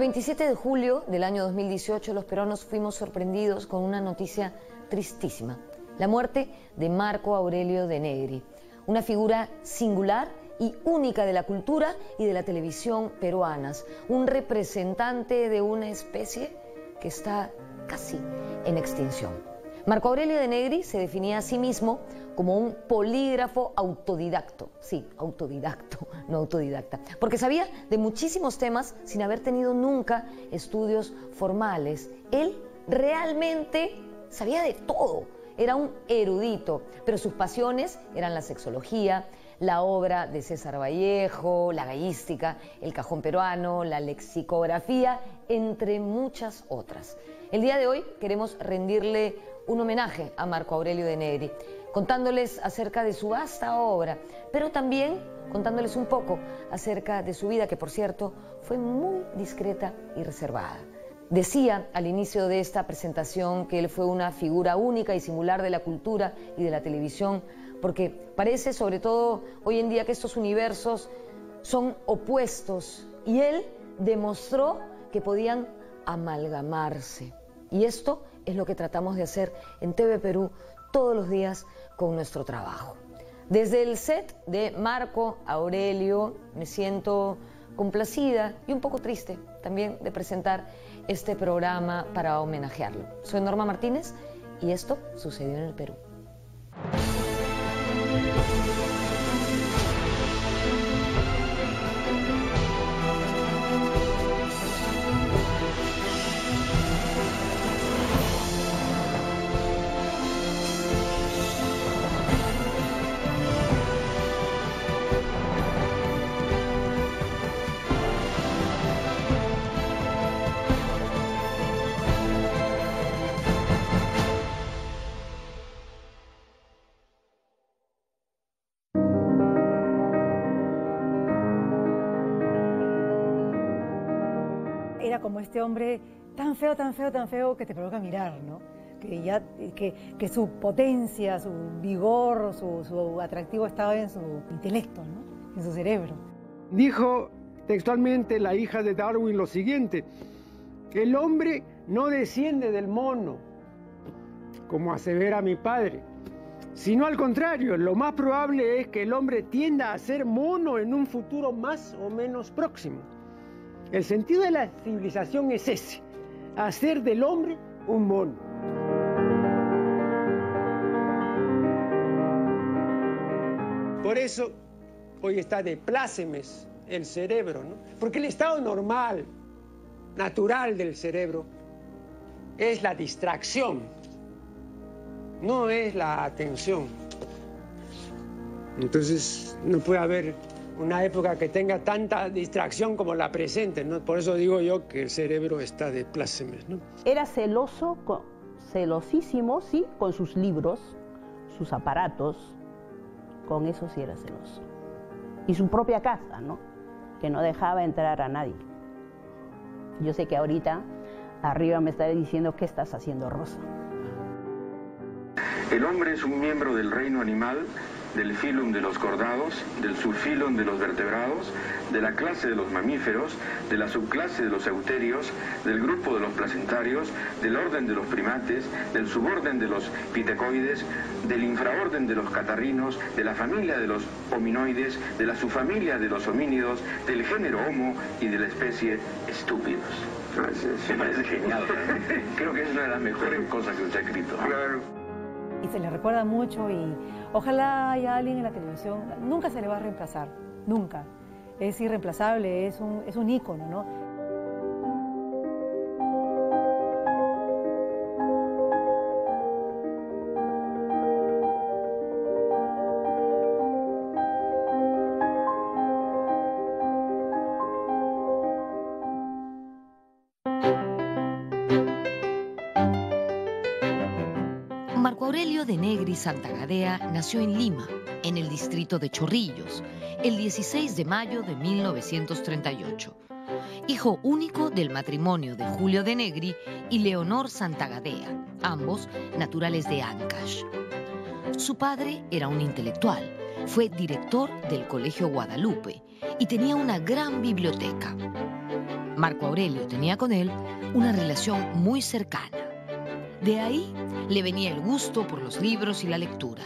El 27 de julio del año 2018 los peruanos fuimos sorprendidos con una noticia tristísima, la muerte de Marco Aurelio de Negri, una figura singular y única de la cultura y de la televisión peruanas, un representante de una especie que está casi en extinción. Marco Aurelio de Negri se definía a sí mismo como un polígrafo autodidacto, sí, autodidacto, no autodidacta, porque sabía de muchísimos temas sin haber tenido nunca estudios formales. Él realmente sabía de todo, era un erudito, pero sus pasiones eran la sexología, la obra de César Vallejo, la gallística, el cajón peruano, la lexicografía, entre muchas otras. El día de hoy queremos rendirle un homenaje a Marco Aurelio de Negri contándoles acerca de su vasta obra, pero también contándoles un poco acerca de su vida, que por cierto fue muy discreta y reservada. Decía al inicio de esta presentación que él fue una figura única y singular de la cultura y de la televisión, porque parece sobre todo hoy en día que estos universos son opuestos y él demostró que podían amalgamarse. Y esto es lo que tratamos de hacer en TV Perú todos los días con nuestro trabajo. Desde el set de Marco Aurelio me siento complacida y un poco triste también de presentar este programa para homenajearlo. Soy Norma Martínez y esto sucedió en el Perú. Este hombre tan feo, tan feo, tan feo que te provoca mirar, ¿no? Que, ya, que, su potencia, su vigor, su, atractivo estaba en su intelecto, ¿no? en su cerebro. Dijo textualmente la hija de Darwin lo siguiente, el hombre no desciende del mono, como asevera mi padre, sino al contrario, lo más probable es que el hombre tienda a ser mono en un futuro más o menos próximo. El sentido de la civilización es ese, hacer del hombre un mono. Por eso hoy está de plácemes el cerebro, ¿no? Porque el estado normal, natural del cerebro, es la distracción, no es la atención. Entonces no puede haber una época que tenga tanta distracción como la presente, ¿no? Por eso digo yo que el cerebro está de plácemes, ¿no? Era celoso, celosísimo, sí, con sus libros, sus aparatos, con eso sí era celoso. Y su propia casa, ¿no? Que no dejaba entrar a nadie. Yo sé que ahorita arriba me está diciendo, ¿qué estás haciendo, Rosa? El hombre es un miembro del reino animal del filum de los cordados, del subfilum de los vertebrados, de la clase de los mamíferos, de la subclase de los euterios, del grupo de los placentarios, del orden de los primates, del suborden de los pitecoides, del infraorden de los catarrinos, de la familia de los hominoides, de la subfamilia de los homínidos, del género homo y de la especie estúpidos. Me parece genial. Creo que es una de las mejores cosas que usted ha escrito. Y se le recuerda mucho y Ojalá haya alguien en la televisión, nunca se le va a reemplazar, nunca. Es irreemplazable, es un, es un ícono, ¿no? Santa Gadea nació en Lima, en el distrito de Chorrillos, el 16 de mayo de 1938. Hijo único del matrimonio de Julio de Negri y Leonor Santagádea, ambos naturales de Ancash. Su padre era un intelectual, fue director del Colegio Guadalupe y tenía una gran biblioteca. Marco Aurelio tenía con él una relación muy cercana. De ahí le venía el gusto por los libros y la lectura.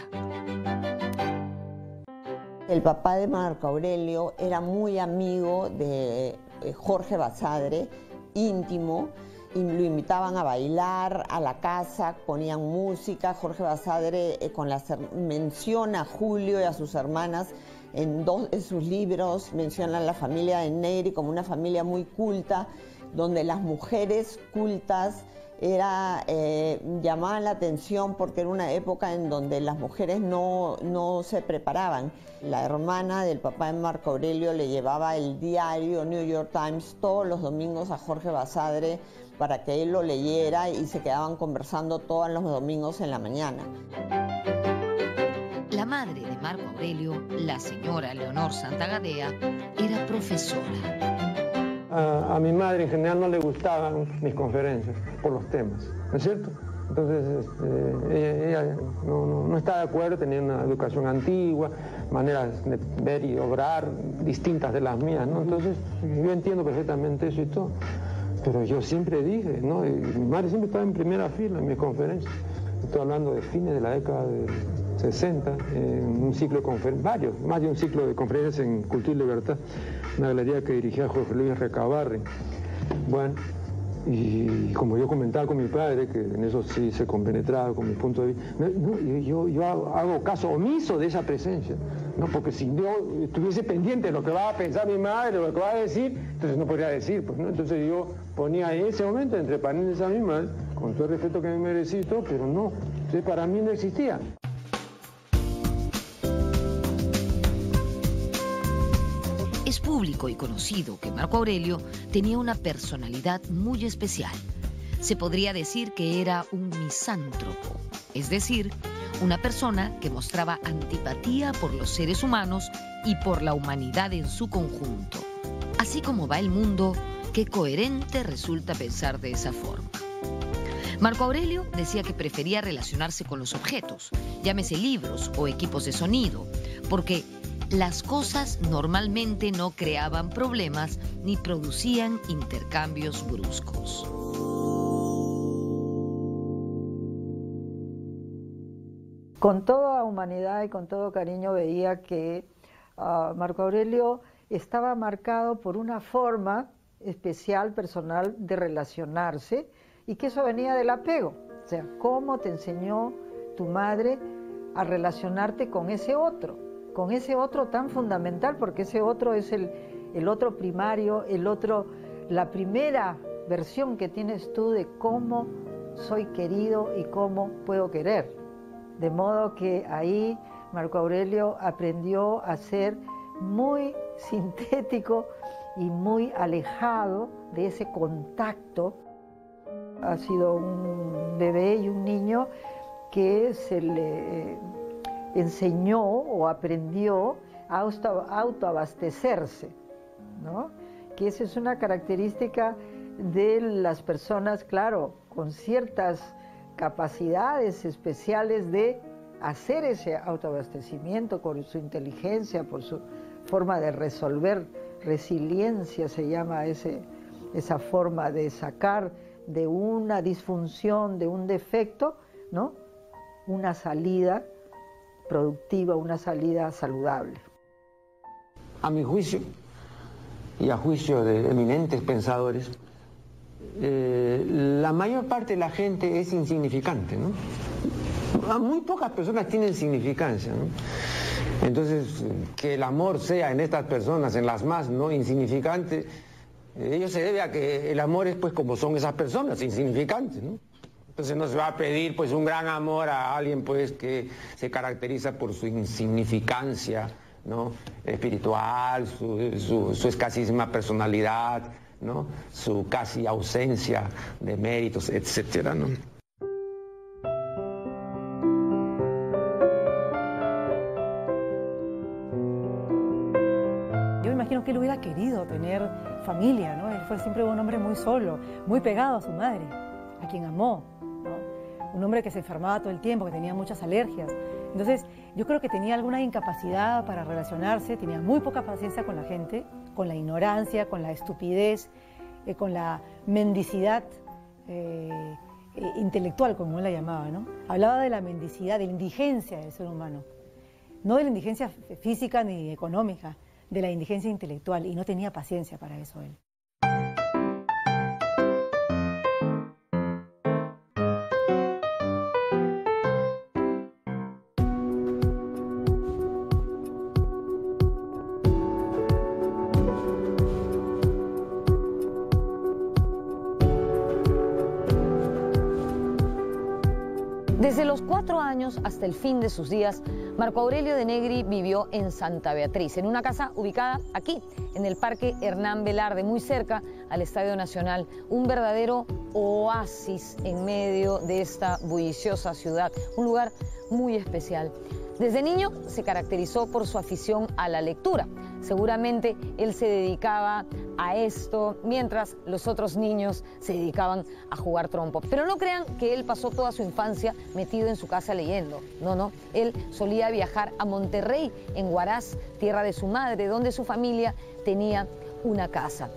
El papá de Marco Aurelio era muy amigo de eh, Jorge Basadre, íntimo, y lo invitaban a bailar a la casa, ponían música. Jorge Basadre eh, con las, menciona a Julio y a sus hermanas en dos de sus libros, menciona a la familia de Neri como una familia muy culta, donde las mujeres cultas era, eh, llamaban la atención porque era una época en donde las mujeres no, no, se preparaban. La hermana del papá de Marco Aurelio le llevaba el diario New York Times todos los domingos a Jorge Basadre para que él lo leyera y se quedaban conversando todos los domingos en la mañana. La madre de Marco Aurelio, la señora Leonor Santagadea, era profesora. A, mi madre en general no le gustaban mis conferencias por los temas, ¿no es cierto? Entonces este, ella, no, no, está de acuerdo, tenía una educación antigua, maneras de ver y obrar distintas de las mías, ¿no? Entonces yo entiendo perfectamente eso y todo. Pero yo siempre dije, ¿no? mi madre siempre estaba en primera fila en mis conferencias. Estoy hablando de fines de la década de 60, en un ciclo de conferencias, varios, más de un ciclo de conferencias en Cultura y Libertad, una galería que dirigía Jorge Luis Recabarre. Bueno, y como yo comentaba con mi padre, que en eso sí se compenetraba con mi punto de vista, yo, hago, caso omiso de esa presencia, ¿no? porque si yo estuviese pendiente de lo que va a pensar mi madre, lo que va a decir, entonces no podría decir. Pues, ¿no? Entonces yo ponía ese momento entre paréntesis a mi madre, con todo el respeto que me merecí, pero no, entonces para mí no existía. Y conocido que Marco Aurelio tenía una personalidad muy especial. Se podría decir que era un misántropo, es decir, una persona que mostraba antipatía por los seres humanos y por la humanidad en su conjunto. Así como va el mundo, qué coherente resulta pensar de esa forma. Marco Aurelio decía que prefería relacionarse con los objetos, llámese libros o equipos de sonido, porque las cosas normalmente no creaban problemas ni producían intercambios bruscos. Con toda humanidad y con todo cariño veía que ah, Marco Aurelio estaba marcado por una forma especial, personal, de relacionarse y que eso venía del apego. O sea, cómo te enseñó tu madre a relacionarte con ese otro con ese otro tan fundamental, porque ese otro es el, el otro primario, el otro, la primera versión que tienes tú de cómo soy querido y cómo puedo querer. De modo que ahí Marco Aurelio aprendió a ser muy sintético y muy alejado de ese contacto. Ha sido un bebé y un niño que se le enseñó o aprendió a autoabastecerse, ¿no? que esa es una característica de las personas, claro, con ciertas capacidades especiales de hacer ese autoabastecimiento por su inteligencia, por su forma de resolver, resiliencia se llama ese, esa forma de sacar de una disfunción, de un defecto, ¿no? una salida productiva, una salida saludable. A mi juicio, y a juicio de eminentes pensadores, eh, la mayor parte de la gente es insignificante, ¿no? Muy pocas personas tienen significancia. Entonces, que el amor sea en estas personas, en las más no insignificantes, ello se debe a que el amor es pues como son esas personas, insignificantes. Entonces no se va a pedir pues un gran amor a alguien pues que se caracteriza por su insignificancia ¿no? espiritual, su, escasísima personalidad, ¿no? su casi ausencia de méritos, etcétera, ¿no? Yo imagino que él hubiera querido tener familia, ¿no? Él fue siempre un hombre muy solo, muy pegado a su madre, a quien amó un hombre que se enfermaba todo el tiempo, que tenía muchas alergias. Entonces, yo creo que tenía alguna incapacidad para relacionarse, tenía muy poca paciencia con la gente, con la ignorancia, con la estupidez eh, con la mendicidad eh, intelectual, como él la llamaba. Hablaba de la mendicidad, de la indigencia del ser humano, no de la indigencia física ni económica, de la indigencia intelectual, y no tenía paciencia para eso él. Cuatro años hasta el fin de sus días, Marco Aurelio de Negri vivió en Santa Beatriz, en una casa ubicada aquí, en el Parque Hernán Velarde, muy cerca al Estadio Nacional, un verdadero oasis en medio de esta bulliciosa ciudad, un lugar muy especial. Desde niño se caracterizó por su afición a la lectura. Seguramente él se dedicaba a esto mientras los otros niños se dedicaban a jugar trompo. Pero no crean que él pasó toda su infancia metido en su casa leyendo. No, no. Él solía viajar a Monterrey, en Huaraz, tierra de su madre, donde su familia tenía una casa.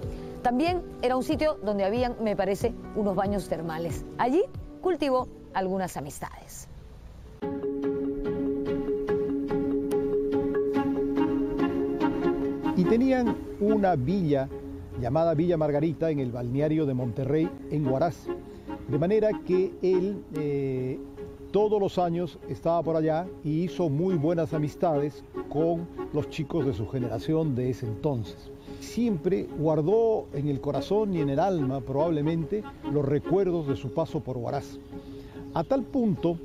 También era un sitio donde habían, me parece, unos baños termales. Allí cultivó algunas amistades. Tenían una villa llamada Villa Margarita en el balneario de Monterrey, en Huaraz. De manera que él eh, todos los años estaba por allá y hizo muy buenas amistades con los chicos de su generación de ese entonces. Siempre guardó en el corazón y en el alma probablemente los recuerdos de su paso por Huaraz. A tal punto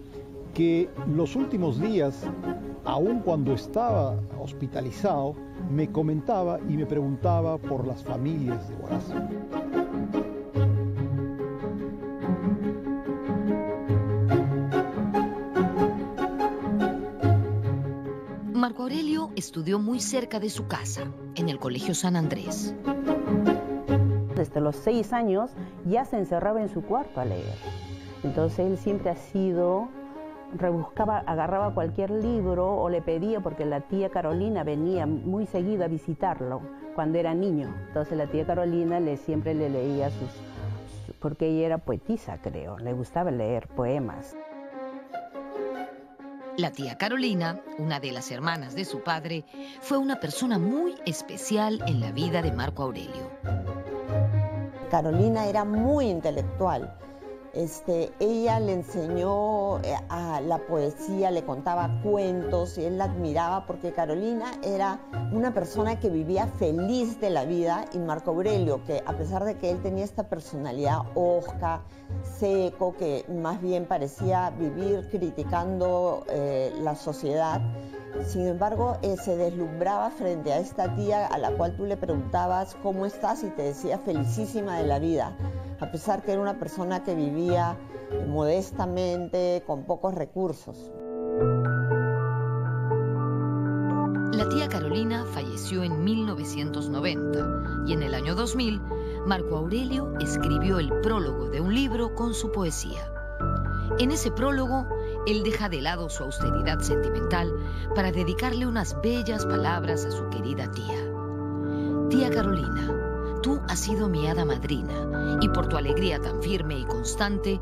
que los últimos días, aun cuando estaba hospitalizado, me comentaba y me preguntaba por las familias de Huaraz. Marco Aurelio estudió muy cerca de su casa, en el Colegio San Andrés. Desde los seis años ya se encerraba en su cuarto a leer. Entonces él siempre ha sido rebuscaba, agarraba cualquier libro o le pedía, porque la tía Carolina venía muy seguido a visitarlo cuando era niño. Entonces la tía Carolina le, siempre le leía sus, porque ella era poetisa, creo, le gustaba leer poemas. La tía Carolina, una de las hermanas de su padre, fue una persona muy especial en la vida de Marco Aurelio. Carolina era muy intelectual este, ella le enseñó eh, a la poesía, le contaba cuentos y él la admiraba porque Carolina era una persona que vivía feliz de la vida y Marco Aurelio, que a pesar de que él tenía esta personalidad hosca, seco, que más bien parecía vivir criticando eh, la sociedad, sin embargo, eh, se deslumbraba frente a esta tía a la cual tú le preguntabas cómo estás y te decía felicísima de la vida a pesar que era una persona que vivía modestamente, con pocos recursos. La tía Carolina falleció en 1990 y en el año 2000 Marco Aurelio escribió el prólogo de un libro con su poesía. En ese prólogo, él deja de lado su austeridad sentimental para dedicarle unas bellas palabras a su querida tía. Tía Carolina, Tú has sido mi hada madrina y por tu alegría tan firme y constante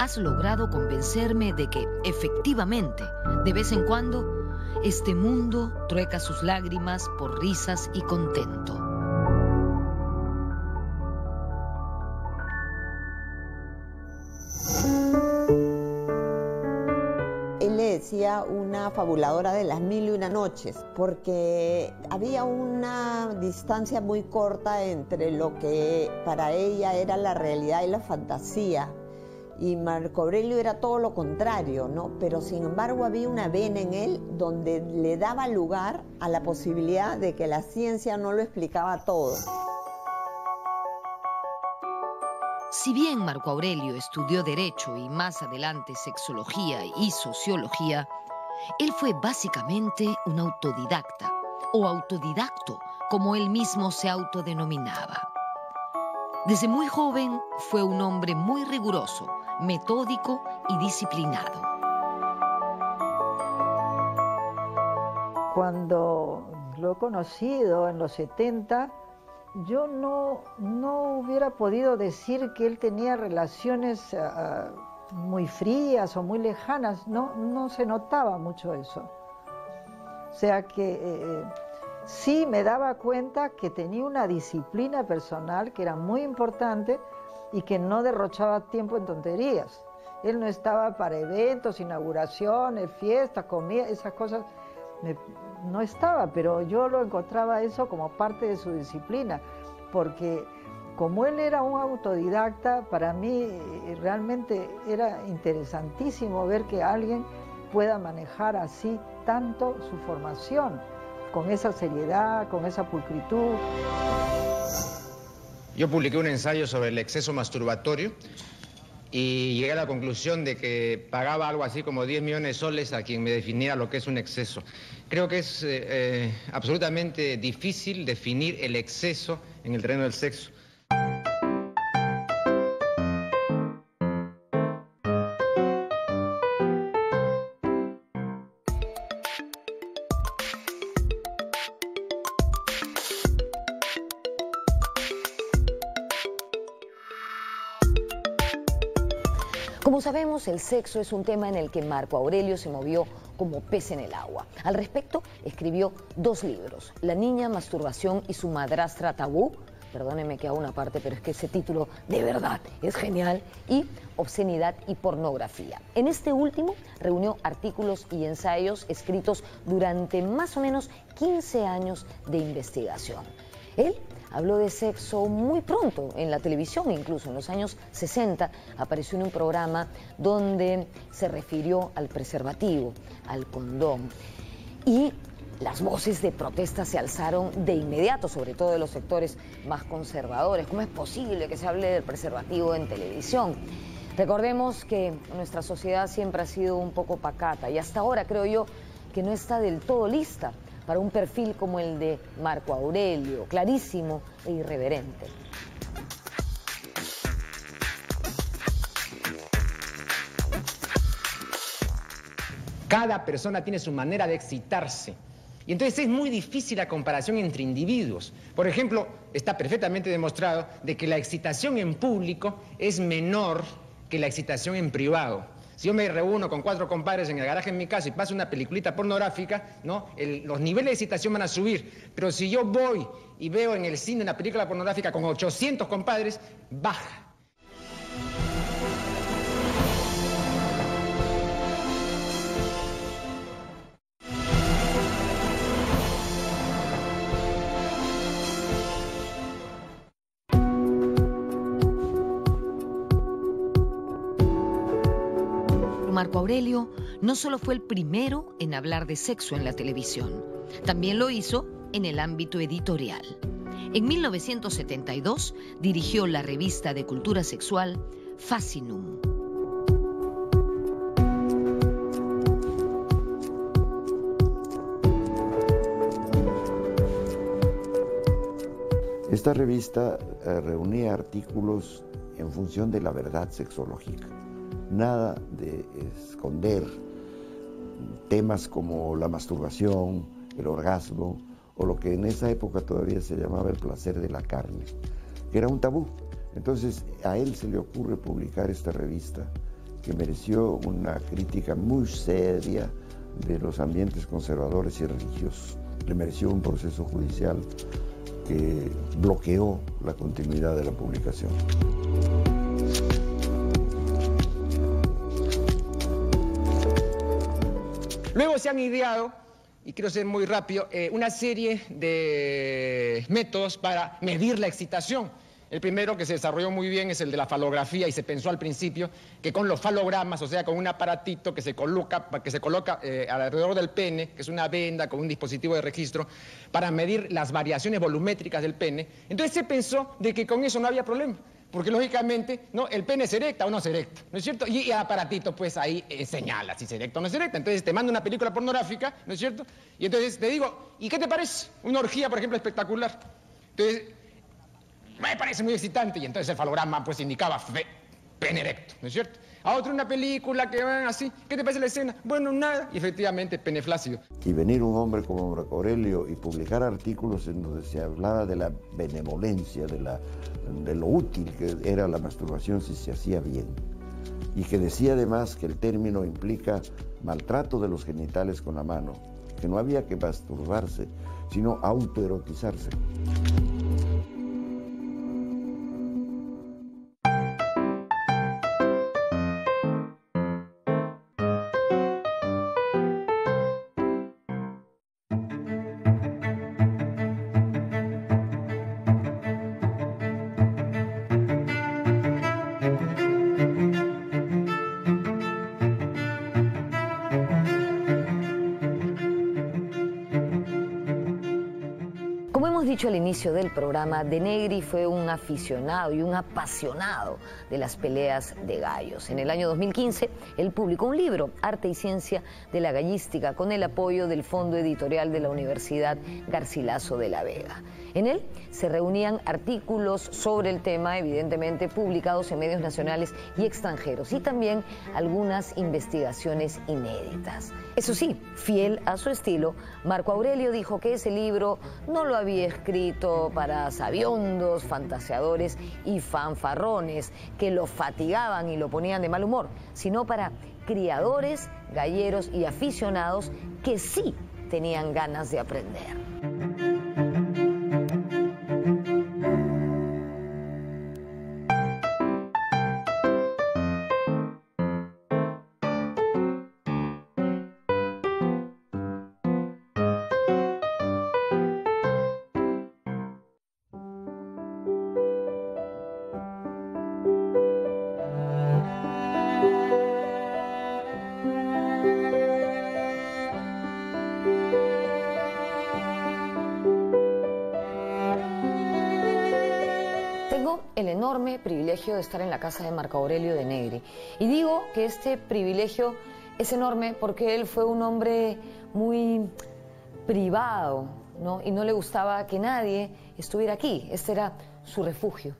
has logrado convencerme de que, efectivamente, de vez en cuando, este mundo trueca sus lágrimas por risas y contento. Una fabuladora de las mil y una noches, porque había una distancia muy corta entre lo que para ella era la realidad y la fantasía. Y Marco Aurelio era todo lo contrario, ¿no? Pero sin embargo había una vena en él donde le daba lugar a la posibilidad de que la ciencia no lo explicaba todo. Si bien Marco Aurelio estudió Derecho y más adelante Sexología y Sociología, él fue básicamente un autodidacta, o autodidacto, como él mismo se autodenominaba. Desde muy joven fue un hombre muy riguroso, metódico y disciplinado. Cuando lo he conocido en los 70, yo no, no hubiera podido decir que él tenía relaciones ah, muy frías o muy lejanas, no, no se notaba mucho eso. O sea que eh, sí me daba cuenta que tenía una disciplina personal que era muy importante y que no derrochaba tiempo en tonterías. Él no estaba para eventos, inauguraciones, fiestas, comida, esas cosas. no estaba, pero yo lo encontraba eso como parte de su disciplina, porque como él era un autodidacta, para mí eh, realmente era interesantísimo ver que alguien pueda manejar así tanto su formación, con esa seriedad, con esa pulcritud. Yo publiqué un ensayo sobre el exceso masturbatorio y llegué a la conclusión de que pagaba algo así como 10 millones de soles a quien me definiera lo que es un exceso. Creo que es eh, eh, absolutamente difícil definir el exceso en el terreno del sexo. El sexo es un tema en el que Marco Aurelio se movió como pez en el agua. Al respecto, escribió dos libros, La niña, masturbación y su madrastra tabú, perdónenme que hago una parte, pero es que ese título de verdad es genial, y Obscenidad y Pornografía. En este último reunió artículos y ensayos escritos durante más o menos 15 años de investigación. Él habló de sexo muy pronto en la televisión, incluso en los años 60 apareció en un programa donde se refirió al preservativo, al condón. Y las voces de protesta se alzaron de inmediato, sobre todo de los sectores más conservadores. ¿Cómo es posible que se hable del preservativo en televisión? Recordemos que nuestra sociedad siempre ha sido un poco pacata y hasta ahora creo yo que no está del todo lista para un perfil como el de Marco Aurelio, clarísimo e irreverente. Cada persona tiene su manera de excitarse. Y entonces es muy difícil la comparación entre individuos. Por ejemplo, está perfectamente demostrado de que la excitación en público es menor que la excitación en privado. Si yo me reúno con cuatro compadres en el garaje en mi casa y paso una peliculita pornográfica, ¿no? los niveles de excitación van a subir. Pero si yo voy y veo en el cine una película pornográfica con 800 compadres, baja. Aurelio no solo fue el primero en hablar de sexo en la televisión, también lo hizo en el ámbito editorial. En 1972 dirigió la revista de cultura sexual Fascinum. Esta revista eh, reunía artículos en función de la verdad sexológica nada de esconder temas como la masturbación, el orgasmo o lo que en esa época todavía se llamaba el placer de la carne, que era un tabú. Entonces a él se le ocurre publicar esta revista que mereció una crítica muy seria de los ambientes conservadores y religiosos. Le mereció un proceso judicial que bloqueó la continuidad de la publicación. Luego se han ideado, y quiero ser muy rápido, eh, una serie de métodos para medir la excitación. El primero que se desarrolló muy bien es el de la falografía y se pensó al principio que con los falogramas, o sea, con un aparatito que se coloca, eh, alrededor del pene, que es una venda con un dispositivo de registro, para medir las variaciones volumétricas del pene, entonces se pensó de que con eso no había problema porque lógicamente ¿no? el pene es erecta o no es erecta, ¿no es cierto? Y el aparatito pues ahí eh, señala si es erecta o no es erecta. Entonces te mando una película pornográfica, ¿no es cierto? Y entonces te digo, ¿y qué te parece? Una orgía, por ejemplo, espectacular. Entonces, me parece muy excitante y entonces el falograma pues indicaba pene erecto, ¿no es cierto? A otro una película que van así, ¿qué te parece la escena? Bueno, nada. Y efectivamente, peneflácido. Y venir un hombre como Marco Aurelio y publicar artículos en donde se hablaba de la benevolencia, de, la, de lo útil que era la masturbación si se hacía bien. Y que decía además que el término implica maltrato de los genitales con la mano, que no había que masturbarse, sino autoerotizarse. Programa, De Negri fue un aficionado y un apasionado de las peleas de gallos. En el año 2015, él publicó un libro, Arte y Ciencia de la Gallística, con el apoyo del Fondo Editorial de la Universidad Garcilaso de la Vega. En él se reunían artículos sobre el tema, evidentemente publicados en medios nacionales y extranjeros, y también algunas investigaciones inéditas. Eso sí, fiel a su estilo, Marco Aurelio dijo que ese libro no lo había escrito para sabiondos, fantaseadores y fanfarrones que lo fatigaban y lo ponían de mal humor, sino para criadores, galleros y aficionados que sí tenían ganas de aprender. Privilegio de estar en la casa de Marco Aurelio de Negri. Y digo que este privilegio es enorme porque él fue un hombre muy privado, ¿no? Y no le gustaba que nadie estuviera aquí. Este era su refugio.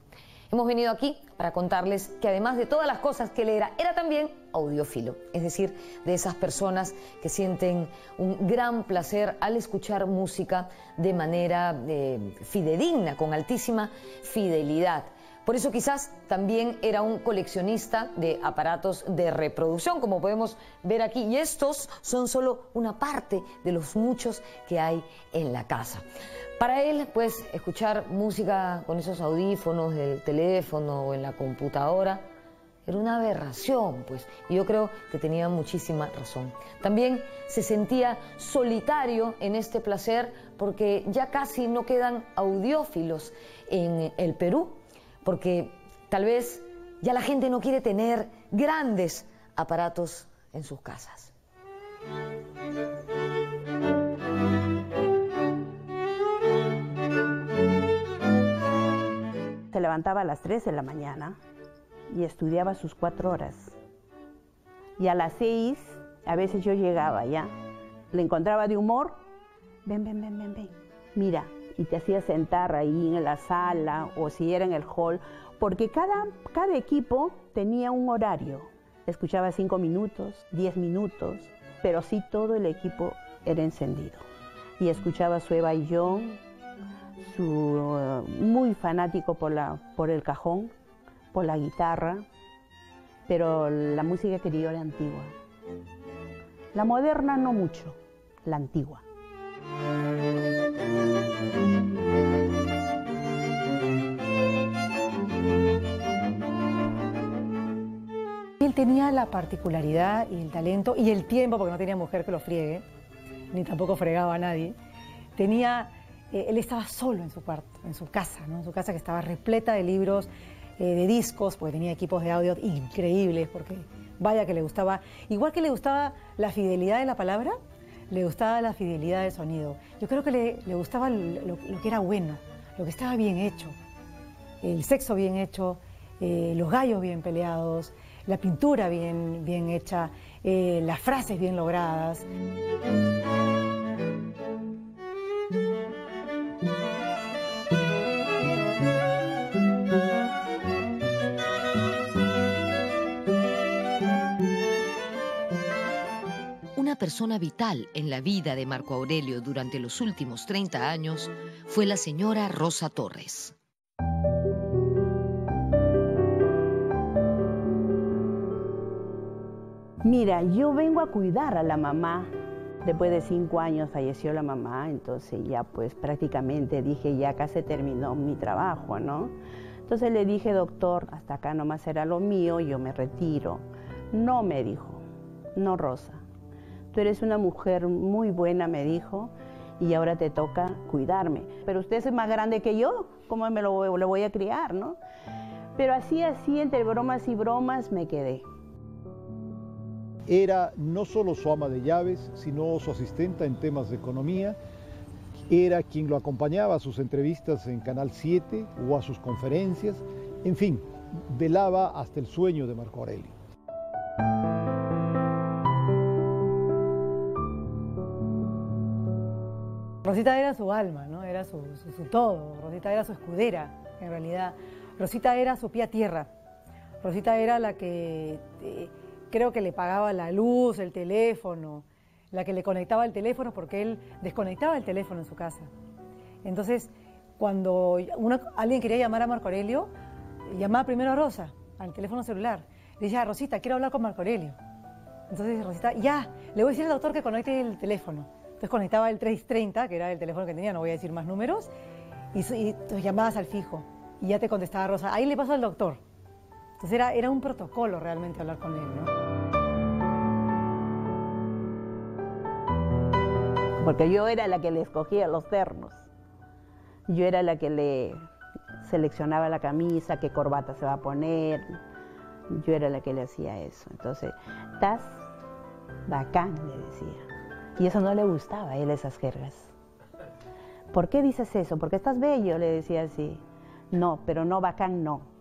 Hemos venido aquí para contarles que además de todas las cosas que él era, era también audiófilo, es decir, de esas personas que sienten un gran placer al escuchar música de manera eh, fidedigna, con altísima fidelidad. Por eso quizás también era un coleccionista de aparatos de reproducción, como podemos ver aquí. Y estos son solo una parte de los muchos que hay en la casa. Para él, pues, escuchar música con esos audífonos del teléfono o en la computadora era una aberración, pues, y yo creo que tenía muchísima razón. También se sentía solitario en este placer porque ya casi no quedan audiófilos en el Perú porque tal vez ya la gente no quiere tener grandes aparatos en sus casas. Se levantaba a las 3 de la mañana y estudiaba sus cuatro horas. Y a las 6, a veces yo llegaba ya, le encontraba de humor, ven, ven, ven, ven, ven, mira, y te hacía sentar ahí en la sala o si era en el hall, porque cada, cada equipo tenía un horario. Escuchaba cinco minutos, diez minutos, pero sí todo el equipo era encendido. Y escuchaba su Eva y su, uh, muy fanático por, la, por el cajón, por la guitarra, pero la música que era antigua. La moderna no mucho, la antigua. La particularidad y el talento y el tiempo, porque no tenía mujer que lo friegue, ni tampoco fregaba a nadie. Tenía, eh, él estaba solo en su cuarto, en su casa, ¿no? en su casa que estaba repleta de libros, eh, de discos, porque tenía equipos de audio increíbles, porque vaya que le gustaba, igual que le gustaba la fidelidad de la palabra, le gustaba la fidelidad del sonido. Yo creo que le, gustaba lo, que era bueno, lo que estaba bien hecho, el sexo bien hecho, eh, los gallos bien peleados, la pintura bien, bien hecha, eh, las frases bien logradas. Una persona vital en la vida de Marco Aurelio durante los últimos 30 años fue la señora Rosa Torres. Mira, yo vengo a cuidar a la mamá. Después de cinco años falleció la mamá, entonces ya pues prácticamente dije, ya acá se terminó mi trabajo, ¿no? Entonces le dije, doctor, hasta acá nomás era lo mío, yo me retiro. No, me dijo, no, Rosa. Tú eres una mujer muy buena, me dijo, y ahora te toca cuidarme. Pero usted es más grande que yo, ¿cómo me lo, lo voy a criar, no? Pero así, así, entre bromas y bromas, me quedé era no solo su ama de llaves, sino su asistenta en temas de economía, era quien lo acompañaba a sus entrevistas en Canal 7 o a sus conferencias, en fin, velaba hasta el sueño de Marco Aurelio. Rosita era su alma, ¿no? era su, todo, Rosita era su escudera, en realidad. Rosita era su pie a tierra, Rosita era la que... Eh, creo que le pagaba la luz, el teléfono, la que le conectaba el teléfono porque él desconectaba el teléfono en su casa. Entonces, cuando alguien quería llamar a Marco Aurelio, llamaba primero a Rosa, al teléfono celular. Le decía, Rosita, quiero hablar con Marco Aurelio. Entonces Rosita, ya, le voy a decir al doctor que conecte el teléfono. Entonces conectaba el 330, que era el teléfono que tenía, no voy a decir más números, y, y llamabas al fijo. Y ya te contestaba Rosa, ahí le paso al doctor. Entonces era, era un protocolo realmente hablar con él, ¿no? Porque yo era la que le escogía los ternos. Yo era la que le seleccionaba la camisa, qué corbata se va a poner. Yo era la que le hacía eso. Entonces, estás bacán, le decía. Y eso no le gustaba a él, esas jergas. ¿Por qué dices eso? Porque estás bello, le decía así. No, pero no bacán, no.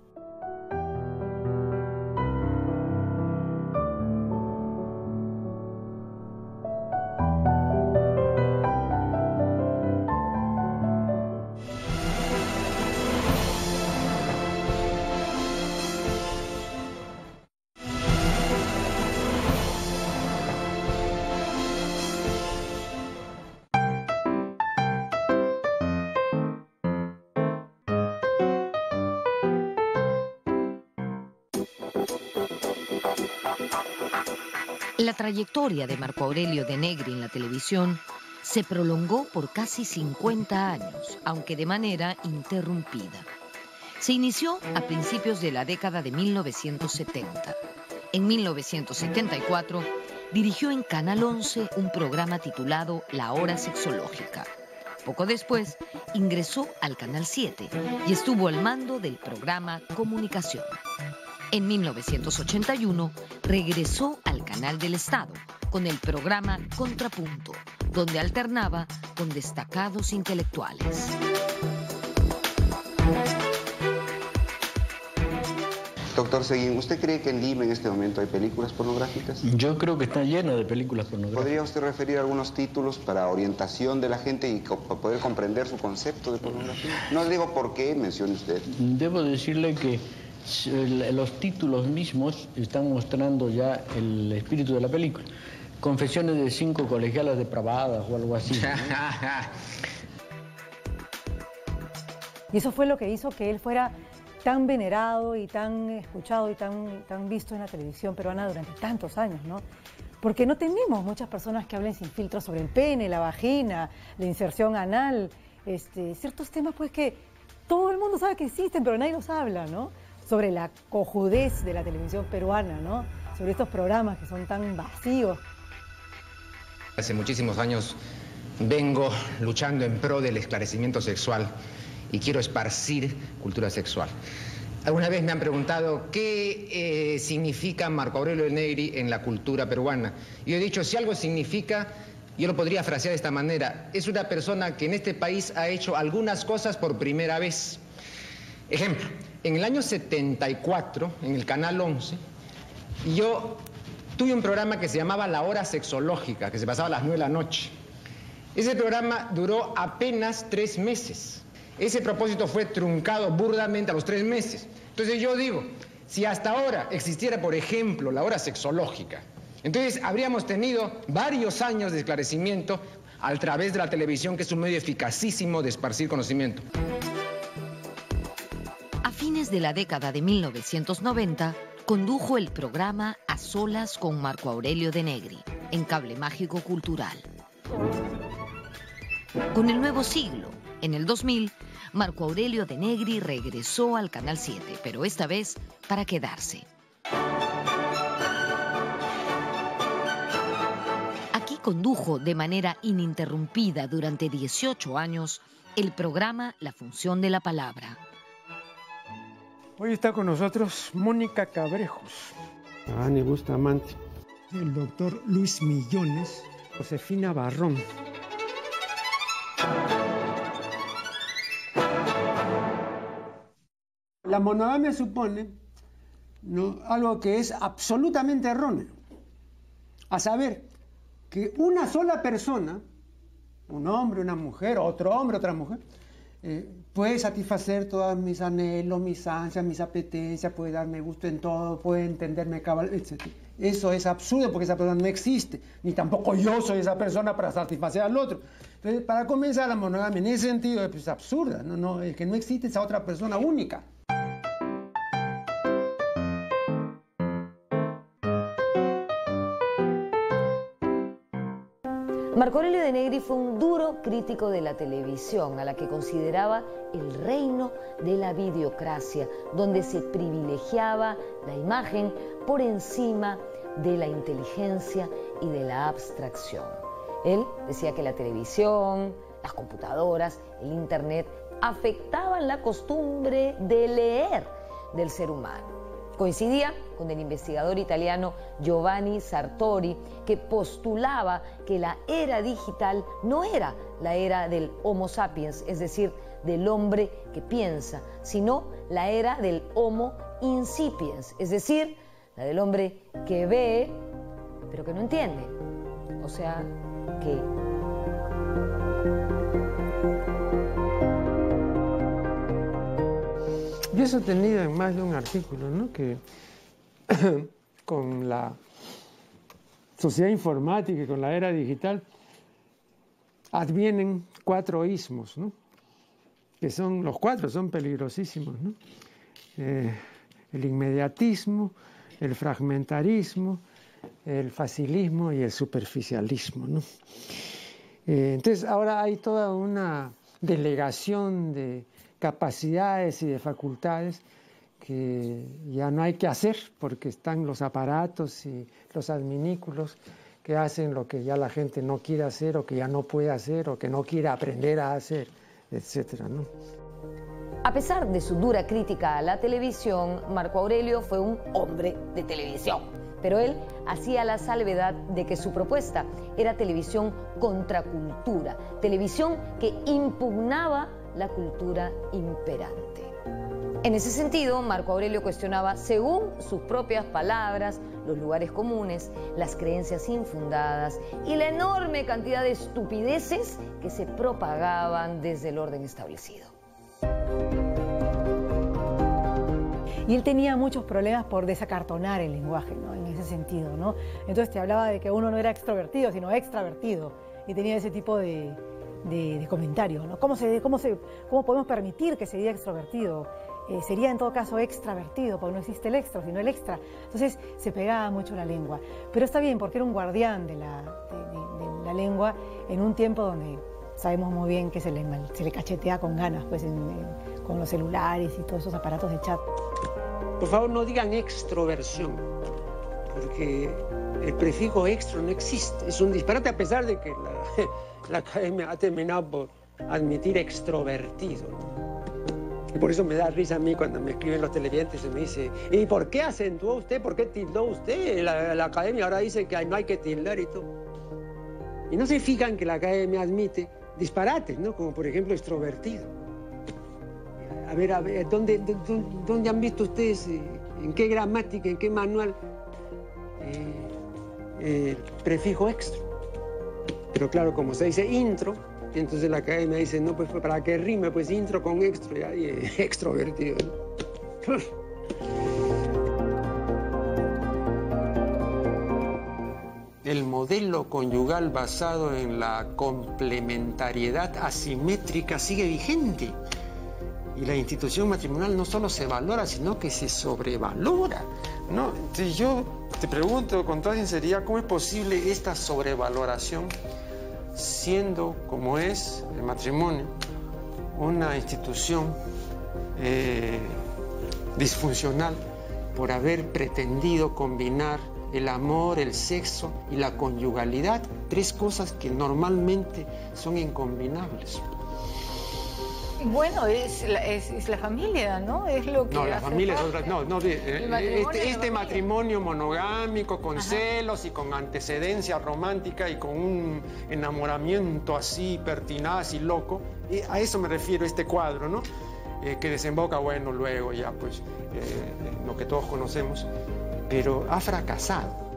Trayectoria de Marco Aurelio de Negri en la televisión se prolongó por casi 50 años, aunque de manera interrumpida. Se inició a principios de la década de 1970. En 1974 dirigió en Canal 11 un programa titulado La Hora Sexológica. Poco después ingresó al Canal 7 y estuvo al mando del programa Comunicación. En 1981 regresó al canal del Estado con el programa Contrapunto, donde alternaba con destacados intelectuales. Doctor Seguín, ¿usted cree que en Lima en este momento hay películas pornográficas? Yo creo que está lleno de películas pornográficas. ¿Podría usted referir algunos títulos para orientación de la gente y poder comprender su concepto de pornografía? No digo por qué, mencione usted. Debo decirle que los títulos mismos están mostrando ya el espíritu de la película. Confesiones de cinco colegialas depravadas o algo así. y eso fue lo que hizo que él fuera tan venerado y tan escuchado y tan, tan visto en la televisión peruana durante tantos años, ¿no? Porque no tenemos muchas personas que hablen sin filtro sobre el pene, la vagina, la inserción anal, este, ciertos temas pues que todo el mundo sabe que existen, pero nadie los habla, ¿no? Sobre la cojudez de la televisión peruana, ¿no? sobre estos programas que son tan vacíos. Hace muchísimos años vengo luchando en pro del esclarecimiento sexual y quiero esparcir cultura sexual. Alguna vez me han preguntado qué eh, significa Marco Aurelio Negri en la cultura peruana. Yo he dicho, si algo significa, yo lo podría frasear de esta manera, es una persona que en este país ha hecho algunas cosas por primera vez. Ejemplo, en el año 74, en el Canal 11, yo tuve un programa que se llamaba La Hora Sexológica, que se pasaba a las 9 de la noche. Ese programa duró apenas tres meses. Ese propósito fue truncado burdamente a los tres meses. Entonces yo digo, si hasta ahora existiera, por ejemplo, la hora sexológica, Entonces habríamos tenido varios años de esclarecimiento a través de la televisión, que es un medio eficacísimo de esparcir conocimiento. A fines de la década de 1990, condujo el programa A Solas con Marco Aurelio de Negri en Cable Mágico Cultural. Con el nuevo siglo, en el 2000, Marco Aurelio de Negri regresó al Canal 7, pero esta vez para quedarse. Aquí condujo de manera ininterrumpida durante 18 años el programa La Función de la Palabra. Hoy está con nosotros Mónica Cabrejos, Ani Bustamante, el doctor Luis Millones, Josefina Barrón. La monogamia supone algo que es absolutamente erróneo, a saber, que una sola persona, un hombre, una mujer, otro hombre, otra mujer, eh, puede satisfacer todos mis anhelos, mis ansias, mis apetencias, puede darme gusto en todo, puede entenderme cabal, etc. Eso es absurdo porque esa persona no existe, ni tampoco yo soy esa persona para satisfacer al otro. Entonces, para comenzar la monogamia en ese sentido es absurda, ¿no? No, que no existe esa otra persona única. Marco Aurelio de Negri fue un duro crítico de la televisión, a la que consideraba el reino de la videocracia, donde se privilegiaba la imagen por encima de la inteligencia y de la abstracción. Él decía que la televisión, las computadoras, el Internet afectaban la costumbre de leer del ser humano. Coincidía con el investigador italiano Giovanni Sartori, que postulaba que la era digital no era la era del Homo sapiens, es decir, del hombre que piensa, sino la era del Homo incipiens, es decir, la del hombre que ve, pero que no entiende. O sea, que Yo he sostenido en más de un artículo ¿no? que con la sociedad informática y con la era digital advienen cuatro ismos, ¿no? que son los cuatro, son peligrosísimos. ¿no? Eh, el inmediatismo, el fragmentarismo, el facilismo y el superficialismo. ¿no? Eh, entonces ahora hay toda una delegación de capacidades y de facultades que ya no hay que hacer porque están los aparatos y los adminículos que hacen lo que ya la gente no quiere hacer o que ya no puede hacer o que no quiere aprender a hacer, etc. A pesar de su dura crítica a la televisión, Marco Aurelio fue un hombre de televisión, pero él hacía la salvedad de que su propuesta era televisión contracultura, televisión que impugnaba la cultura imperante. En ese sentido, Marco Aurelio cuestionaba, según sus propias palabras, los lugares comunes, las creencias infundadas y la enorme cantidad de estupideces que se propagaban desde el orden establecido. Y él tenía muchos problemas por desacartonar el lenguaje, ¿no? En ese sentido, ¿no? Entonces te hablaba de que uno no era extrovertido, sino extravertido. Y tenía ese tipo de, de, comentarios. ¿no? ¿Cómo, se, cómo, se, ¿Cómo podemos permitir que sería extrovertido? Eh, sería en todo caso extravertido, porque no existe el extra, sino el extra. Entonces se pegaba mucho la lengua. Pero está bien, porque era un guardián de la, de, la lengua en un tiempo donde sabemos muy bien que se le, se le cachetea con ganas, pues con los celulares y todos esos aparatos de chat. Por favor, no digan extroversión, porque el prefijo extra no existe. Es un disparate a pesar de que la academia ha terminado por admitir extrovertido. Y por eso me da risa a mí cuando me escriben los televidentes y me dice, ¿y por qué acentuó usted? ¿Por qué tildó usted? La, academia ahora dice que no hay que tildar y todo. Y no se fijan que la academia admite disparates, ¿no? Como por ejemplo extrovertido. A ver, a ver, ¿dónde, dónde, han visto ustedes, eh, en qué gramática, en qué manual, eh, prefijo extra? Pero claro, como se dice intro, entonces la academia dice, no, pues para que rime, pues intro con extra, y extrovertido. el modelo conyugal basado en la complementariedad asimétrica sigue vigente. Y la institución matrimonial no solo se valora, sino que se sobrevalora. ¿No? Yo te pregunto con toda sinceridad, ¿cómo es posible esta sobrevaloración siendo como es el matrimonio una institución eh, disfuncional por haber pretendido combinar el amor, el sexo y la conyugalidad, tres cosas que normalmente son incombinables. Bueno, es la, es, la familia, ¿no? Es lo que no, la familia es otra. No, no, eh, este, este matrimonio monogámico con celos y con antecedencia romántica y con un enamoramiento así pertinaz y loco, y a eso me refiero este cuadro, ¿no? Eh, que desemboca, bueno, luego ya, pues, eh, lo que todos conocemos, pero ha fracasado.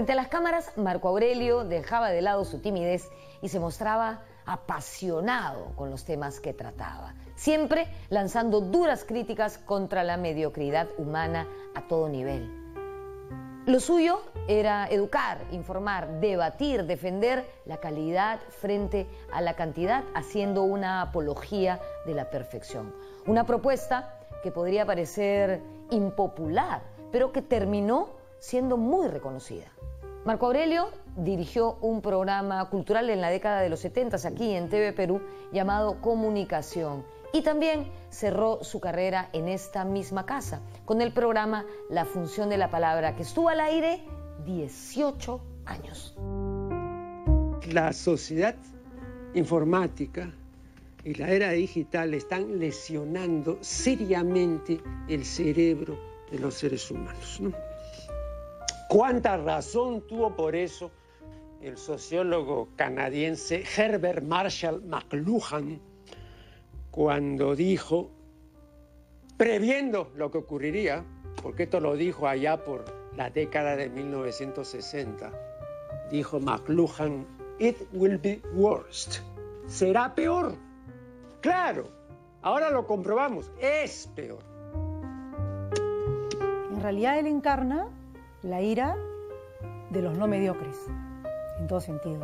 Frente a las cámaras, Marco Aurelio dejaba de lado su timidez y se mostraba apasionado con los temas que trataba, siempre lanzando duras críticas contra la mediocridad humana a todo nivel. Lo suyo era educar, informar, debatir, defender la calidad frente a la cantidad, haciendo una apología de la perfección. Una propuesta que podría parecer impopular, pero que terminó siendo muy reconocida. Marco Aurelio dirigió un programa cultural en la década de los 70 aquí en TV Perú llamado Comunicación y también cerró su carrera en esta misma casa con el programa La Función de la Palabra que estuvo al aire 18 años. La sociedad informática y la era digital están lesionando seriamente el cerebro de los seres humanos. ¿no? ¿Cuánta razón tuvo por eso el sociólogo canadiense Herbert Marshall McLuhan cuando dijo, previendo lo que ocurriría, porque esto lo dijo allá por la década de 1960, dijo McLuhan, it will be worst, será peor. Claro, ahora lo comprobamos, es peor. En realidad él encarna la ira de los no mediocres, en todo sentido.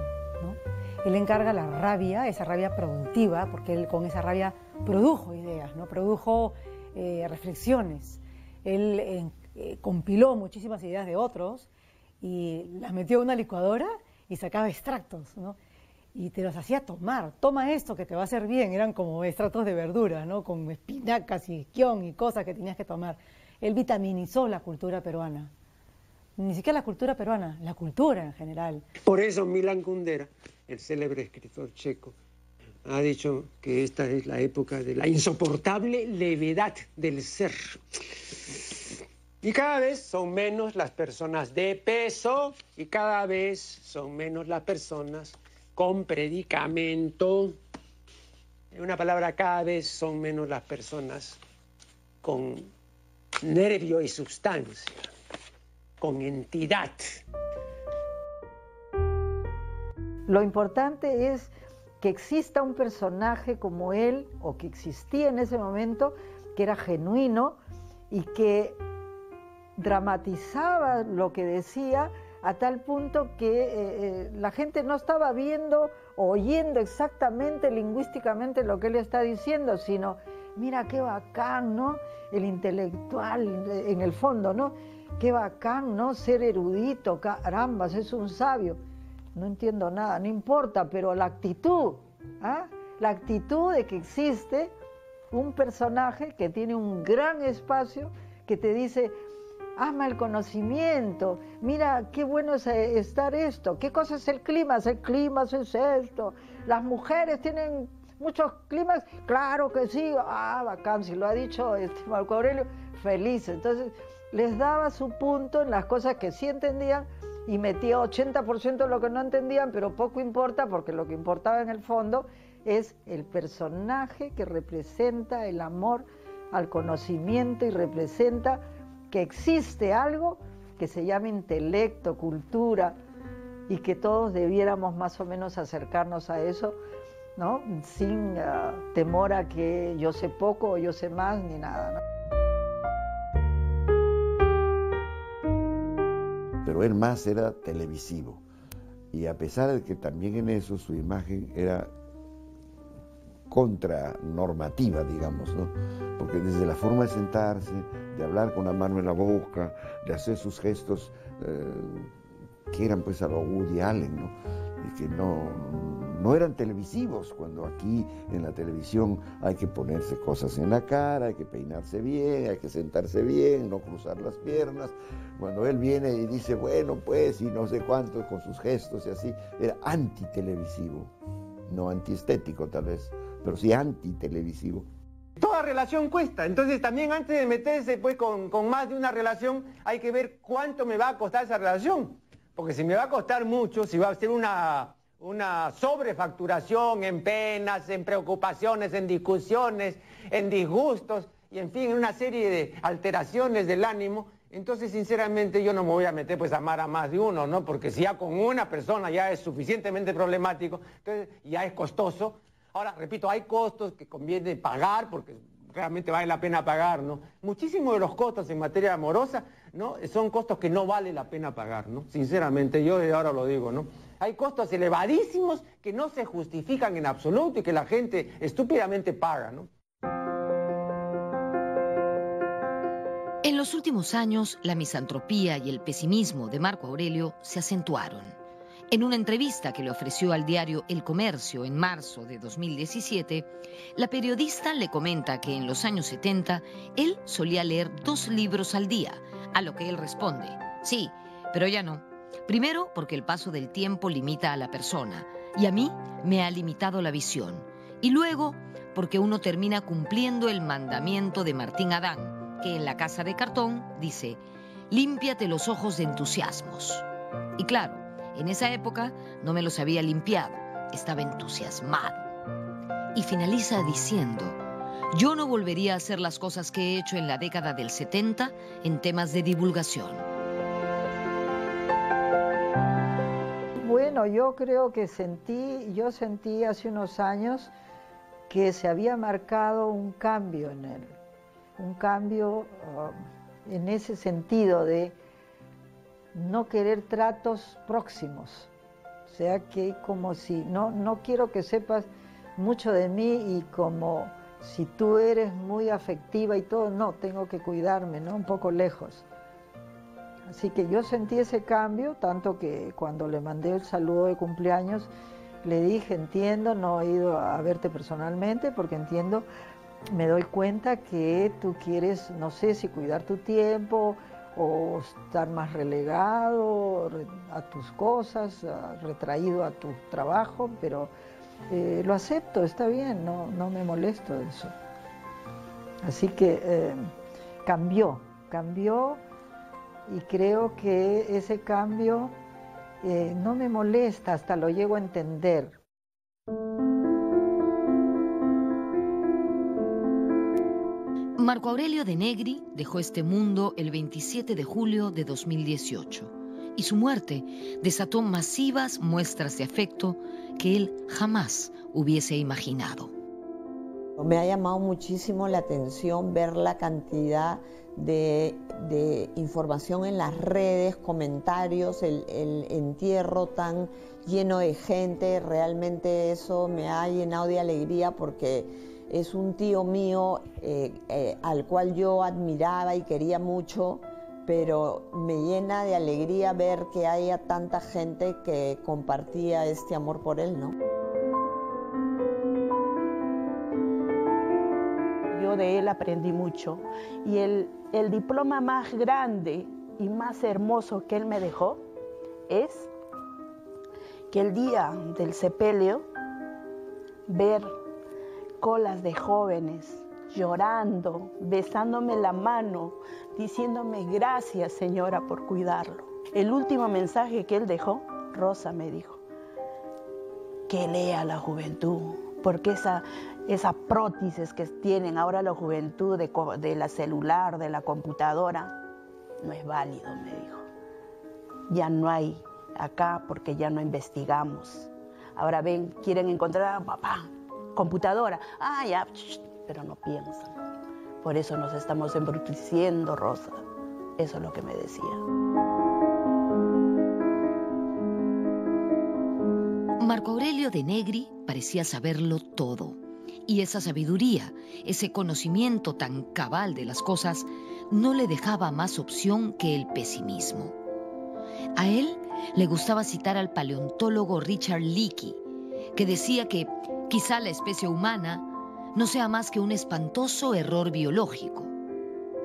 Él encarga la rabia, esa rabia productiva, porque él con esa rabia produjo ideas, ¿no? produjo eh, reflexiones. Él eh, compiló muchísimas ideas de otros y las metió en una licuadora y sacaba extractos. y te los hacía tomar. Toma esto que te va a hacer bien. Eran como extractos de verdura, ¿no? con espinacas y esquión y cosas que tenías que tomar. Él vitaminizó la cultura peruana ni siquiera la cultura peruana, la cultura en general. Por eso Milan Kundera, el célebre escritor checo, ha dicho que esta es la época de la insoportable levedad del ser. Y cada vez son menos las personas de peso y cada vez son menos las personas con predicamento. En una palabra, cada vez son menos las personas con nervio y sustancia con entidad. Lo importante es que exista un personaje como él, o que existía en ese momento, que era genuino y que dramatizaba lo que decía a tal punto que eh, eh, la gente no estaba viendo o oyendo exactamente lingüísticamente lo que él está diciendo, sino, mira qué bacán, ¿no? El intelectual en el fondo, ¿no? Qué bacán, ¿no? Ser erudito, carambas, es un sabio. No entiendo nada, no importa, pero la actitud, ¿ah? la actitud de que existe un personaje que tiene un gran espacio, que te dice, ama el conocimiento, mira qué bueno es estar esto, qué cosa es el clima, el clima es esto, las mujeres tienen muchos clímax, claro que sí, ah, bacán, si lo ha dicho este Marco Aurelio, feliz. Entonces les daba su punto en las cosas que sí entendían y metía 80% de lo que no entendían, pero poco importa porque lo que importaba en el fondo es el personaje que representa el amor al conocimiento y representa que existe algo que se llama intelecto, cultura, y que todos debiéramos más o menos acercarnos a eso, ¿no? Sin ah, temor a que yo sé poco o yo sé más ni nada. Pero él más era televisivo. Y a pesar de que también en eso su imagen era contranormativa, digamos, ¿no? Porque desde la forma de sentarse, de hablar con la mano en la boca, de hacer sus gestos eh, que eran pues a lo Woody Allen, ¿no? Que no, no eran televisivos, cuando aquí en la televisión hay que ponerse cosas en la cara, hay que peinarse bien, hay que sentarse bien, no cruzar las piernas. Cuando él viene y dice, bueno, pues, y no sé cuánto, con sus gestos y así, era antitelevisivo, no antiestético tal vez, pero sí antitelevisivo. Toda relación cuesta, entonces también antes de meterse pues con, con más de una relación hay que ver cuánto me va a costar esa relación. Porque si me va a costar mucho, si va a ser una, una sobrefacturación en penas, en preocupaciones, en discusiones, en disgustos y en fin, en una serie de alteraciones del ánimo, entonces sinceramente yo no me voy a meter pues a amar a más de uno, ¿no? Porque si ya con una persona ya es suficientemente problemático, entonces ya es costoso. Ahora, repito, hay costos que conviene pagar porque realmente vale la pena pagar, ¿no? Muchísimos de los costos en materia amorosa, ¿no? Son costos que no vale la pena pagar, ¿no? Sinceramente, yo ahora lo digo, ¿no? Hay costos elevadísimos que no se justifican en absoluto y que la gente estúpidamente paga, ¿no? En los últimos años, la misantropía y el pesimismo de Marco Aurelio se acentuaron. En una entrevista que le ofreció al diario El Comercio en marzo de 2017, la periodista le comenta que en los años 70 él solía leer dos libros al día, a lo que él responde, sí, pero ya no. Primero porque el paso del tiempo limita a la persona y a mí me ha limitado la visión. Y luego porque uno termina cumpliendo el mandamiento de Martín Adán, que en la casa de cartón dice, límpiate los ojos de entusiasmos. Y claro, en esa época no me los había limpiado, estaba entusiasmado. Y finaliza diciendo, yo no volvería a hacer las cosas que he hecho en la década del 70 en temas de divulgación. Bueno, yo creo que sentí, yo sentí hace unos años que se había marcado un cambio en él, un cambio um, en ese sentido de no querer tratos próximos. O sea que como si, no, no quiero que sepas mucho de mí y como si tú eres muy afectiva y todo, no, tengo que cuidarme, ¿no? Un poco lejos. Así que yo sentí ese cambio, tanto que cuando le mandé el saludo de cumpleaños, le dije, entiendo, no he ido a verte personalmente porque entiendo, me doy cuenta que tú quieres, no sé si cuidar tu tiempo, o estar más relegado a tus cosas, retraído a tu trabajo, pero eh, lo acepto, está bien, no, no, me molesto de eso. Así que eh, cambió, cambió y creo que ese cambio eh, no me molesta, hasta lo llego a entender. Marco Aurelio de Negri dejó este mundo el 27 de julio de 2018 y su muerte desató masivas muestras de afecto que él jamás hubiese imaginado. Me ha llamado muchísimo la atención ver la cantidad de, información en las redes, comentarios, el, el entierro tan lleno de gente. Realmente eso me ha llenado de alegría porque es un tío mío eh, eh, al cual yo admiraba y quería mucho, pero me llena de alegría ver que haya tanta gente que compartía este amor por él, ¿no? Yo de él aprendí mucho y el, el diploma más grande y más hermoso que él me dejó es que el día del sepelio ver colas de jóvenes llorando, besándome la mano, diciéndome gracias señora por cuidarlo. El último mensaje que él dejó, Rosa me dijo, que lea la juventud, porque esa, esa prótesis que tienen ahora la juventud de, de la celular, de la computadora, no es válido, me dijo. Ya no hay acá porque ya no investigamos. Ahora ven, quieren encontrar a papá, computadora. Ah, ya, pero no piensan. Por eso nos estamos embruteciendo, Rosa. Eso es lo que me decía. Marco Aurelio de Negri parecía saberlo todo. Y esa sabiduría, ese conocimiento tan cabal de las cosas, no le dejaba más opción que el pesimismo. A él le gustaba citar al paleontólogo Richard Leakey, que decía que quizá la especie humana no sea más que un espantoso error biológico.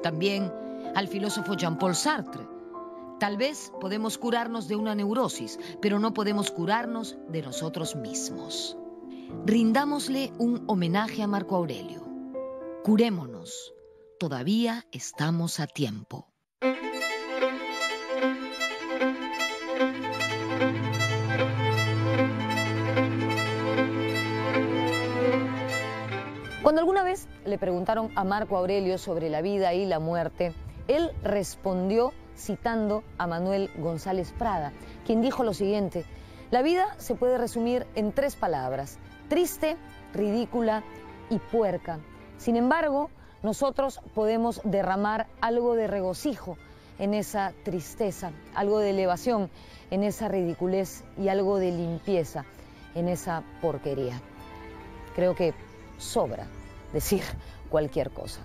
También al filósofo Jean-Paul Sartre. Tal vez podemos curarnos de una neurosis, pero no podemos curarnos de nosotros mismos. Rindámosle un homenaje a Marco Aurelio. Curémonos. Todavía estamos a tiempo. Cuando alguna vez le preguntaron a Marco Aurelio sobre la vida y la muerte, él respondió citando a Manuel González Prada, quien dijo lo siguiente, la vida se puede resumir en tres palabras, triste, ridícula y puerca. Sin embargo, nosotros podemos derramar algo de regocijo en esa tristeza, algo de elevación en esa ridiculez y algo de limpieza en esa porquería. Creo que sobra decir cualquier cosa.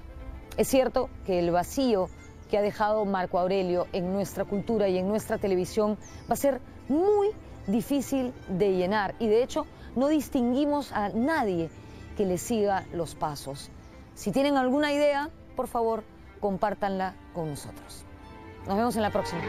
Es cierto que el vacío que ha dejado Marco Aurelio en nuestra cultura y en nuestra televisión va a ser muy difícil de llenar y de hecho no distinguimos a nadie que le siga los pasos. Si tienen alguna idea, por favor, compártanla con nosotros. Nos vemos en la próxima.